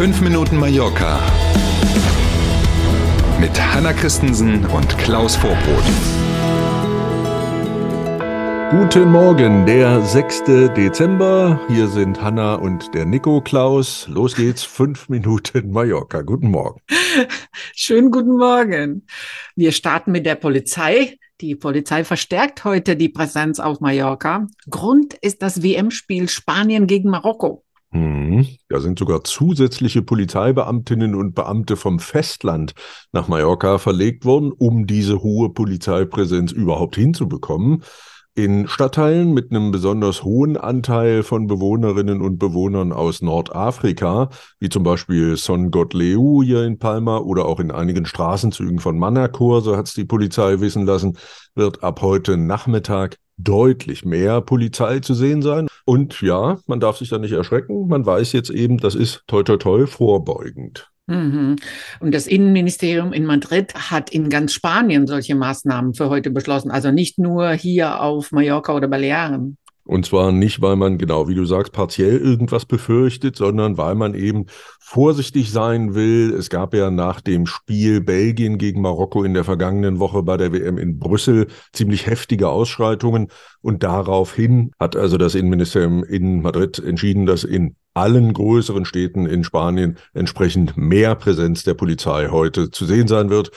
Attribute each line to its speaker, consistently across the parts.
Speaker 1: 5 Minuten Mallorca mit Hanna Christensen und Klaus Vorbrot.
Speaker 2: Guten Morgen, der 6. Dezember. Hier sind Hanna und der Nico Klaus. Los geht's, 5 Minuten Mallorca. Guten Morgen.
Speaker 3: Schönen guten Morgen. Wir starten mit der Polizei. Die Polizei verstärkt heute die Präsenz auf Mallorca. Grund ist das WM-Spiel Spanien gegen Marokko.
Speaker 2: Hm, da sind sogar zusätzliche Polizeibeamtinnen und Beamte vom Festland nach Mallorca verlegt worden, um diese hohe Polizeipräsenz überhaupt hinzubekommen. In Stadtteilen mit einem besonders hohen Anteil von Bewohnerinnen und Bewohnern aus Nordafrika, wie zum Beispiel Son Godleu hier in Palma oder auch in einigen Straßenzügen von Manacor, so hat es die Polizei wissen lassen, wird ab heute Nachmittag deutlich mehr Polizei zu sehen sein. Und ja, man darf sich da nicht erschrecken. Man weiß jetzt eben, das ist toi toi toi vorbeugend.
Speaker 3: Mhm. Und das Innenministerium in Madrid hat in ganz Spanien solche Maßnahmen für heute beschlossen. Also nicht nur hier auf Mallorca oder Balearen.
Speaker 2: Und zwar nicht, weil man, genau wie du sagst, partiell irgendwas befürchtet, sondern weil man eben vorsichtig sein will. Es gab ja nach dem Spiel Belgien gegen Marokko in der vergangenen Woche bei der WM in Brüssel ziemlich heftige Ausschreitungen. Und daraufhin hat also das Innenministerium in Madrid entschieden, dass in allen größeren Städten in Spanien entsprechend mehr Präsenz der Polizei heute zu sehen sein wird.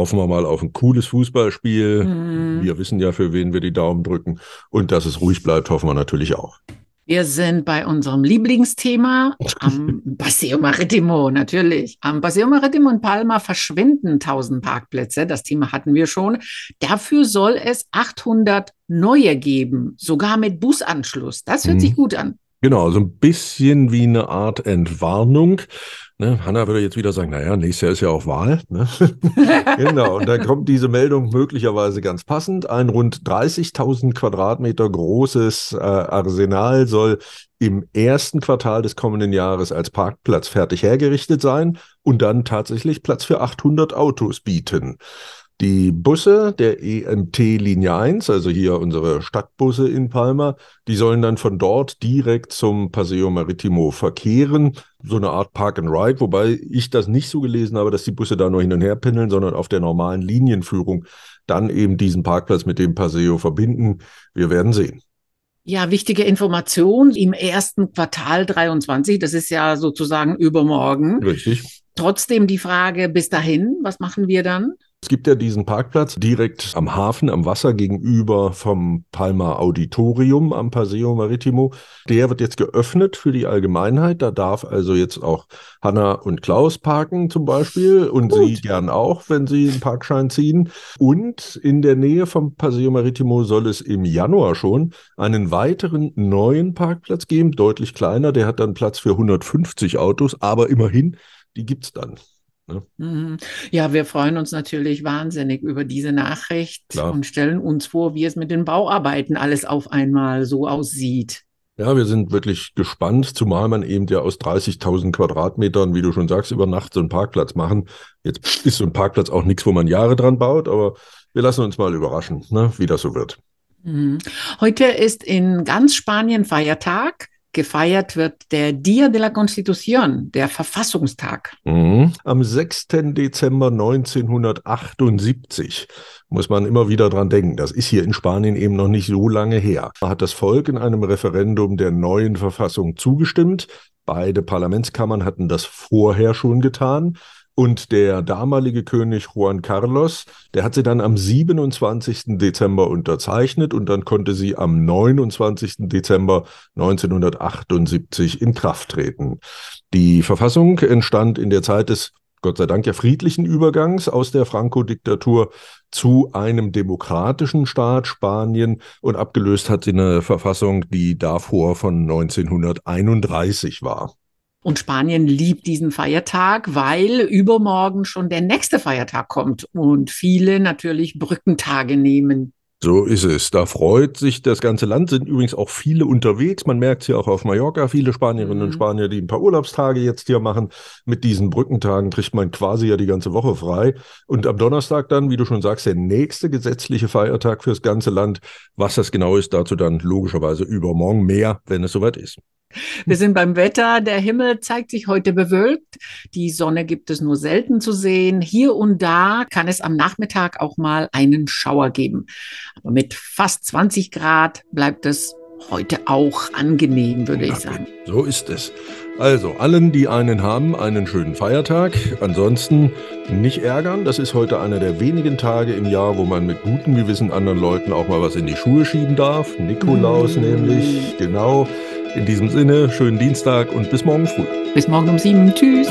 Speaker 2: Hoffen wir mal auf ein cooles Fußballspiel. Mhm. Wir wissen ja, für wen wir die Daumen drücken. Und dass es ruhig bleibt, hoffen wir natürlich auch.
Speaker 3: Wir sind bei unserem Lieblingsthema am Paseo Maritimo, natürlich. Am Paseo Maritimo in Palma verschwinden 1000 Parkplätze. Das Thema hatten wir schon. Dafür soll es 800 neue geben, sogar mit Busanschluss. Das hört mhm. sich gut an.
Speaker 2: Genau, so ein bisschen wie eine Art Entwarnung. Ne, Hanna würde jetzt wieder sagen, naja, nächstes Jahr ist ja auch Wahl. Ne? genau, und dann kommt diese Meldung möglicherweise ganz passend. Ein rund 30.000 Quadratmeter großes äh, Arsenal soll im ersten Quartal des kommenden Jahres als Parkplatz fertig hergerichtet sein und dann tatsächlich Platz für 800 Autos bieten. Die Busse der EMT Linie 1, also hier unsere Stadtbusse in Palma, die sollen dann von dort direkt zum Paseo Maritimo verkehren. So eine Art Park and Ride, wobei ich das nicht so gelesen habe, dass die Busse da nur hin und her pendeln, sondern auf der normalen Linienführung dann eben diesen Parkplatz mit dem Paseo verbinden. Wir werden sehen.
Speaker 3: Ja, wichtige Information im ersten Quartal 23, das ist ja sozusagen übermorgen.
Speaker 2: Richtig.
Speaker 3: Trotzdem die Frage bis dahin, was machen wir dann?
Speaker 2: Es gibt ja diesen Parkplatz direkt am Hafen, am Wasser gegenüber vom Palma Auditorium am Paseo Maritimo. Der wird jetzt geöffnet für die Allgemeinheit. Da darf also jetzt auch Hanna und Klaus parken zum Beispiel und Gut. Sie gern auch, wenn Sie einen Parkschein ziehen. Und in der Nähe vom Paseo Maritimo soll es im Januar schon einen weiteren neuen Parkplatz geben, deutlich kleiner. Der hat dann Platz für 150 Autos, aber immerhin, die gibt's dann.
Speaker 3: Ne? Mhm. Ja, wir freuen uns natürlich wahnsinnig über diese Nachricht Klar. und stellen uns vor, wie es mit den Bauarbeiten alles auf einmal so aussieht.
Speaker 2: Ja, wir sind wirklich gespannt, zumal man eben ja aus 30.000 Quadratmetern, wie du schon sagst, über Nacht so einen Parkplatz machen. Jetzt ist so ein Parkplatz auch nichts, wo man Jahre dran baut, aber wir lassen uns mal überraschen, ne, wie das so wird.
Speaker 3: Mhm. Heute ist in ganz Spanien Feiertag gefeiert wird der Dia de la Constitución, der Verfassungstag.
Speaker 2: Mhm. Am 6. Dezember 1978 muss man immer wieder dran denken. Das ist hier in Spanien eben noch nicht so lange her. Da hat das Volk in einem Referendum der neuen Verfassung zugestimmt. Beide Parlamentskammern hatten das vorher schon getan. Und der damalige König Juan Carlos, der hat sie dann am 27. Dezember unterzeichnet und dann konnte sie am 29. Dezember 1978 in Kraft treten. Die Verfassung entstand in der Zeit des Gott sei Dank ja friedlichen Übergangs aus der Franco-Diktatur zu einem demokratischen Staat Spanien und abgelöst hat sie eine Verfassung, die davor von 1931 war.
Speaker 3: Und Spanien liebt diesen Feiertag, weil übermorgen schon der nächste Feiertag kommt und viele natürlich Brückentage nehmen.
Speaker 2: So ist es. Da freut sich das ganze Land, sind übrigens auch viele unterwegs. Man merkt es ja auch auf Mallorca, viele Spanierinnen mhm. und Spanier, die ein paar Urlaubstage jetzt hier machen. Mit diesen Brückentagen kriegt man quasi ja die ganze Woche frei. Und am Donnerstag dann, wie du schon sagst, der nächste gesetzliche Feiertag fürs ganze Land. Was das genau ist, dazu dann logischerweise übermorgen mehr, wenn es soweit ist.
Speaker 3: Wir sind beim Wetter. Der Himmel zeigt sich heute bewölkt. Die Sonne gibt es nur selten zu sehen. Hier und da kann es am Nachmittag auch mal einen Schauer geben. Aber mit fast 20 Grad bleibt es heute auch angenehm, würde ich sagen.
Speaker 2: So ist es. Also allen, die einen haben, einen schönen Feiertag. Ansonsten nicht ärgern. Das ist heute einer der wenigen Tage im Jahr, wo man mit gutem Gewissen anderen Leuten auch mal was in die Schuhe schieben darf. Nikolaus mm. nämlich, genau. In diesem Sinne, schönen Dienstag und bis morgen früh.
Speaker 3: Bis morgen um sieben. Tschüss.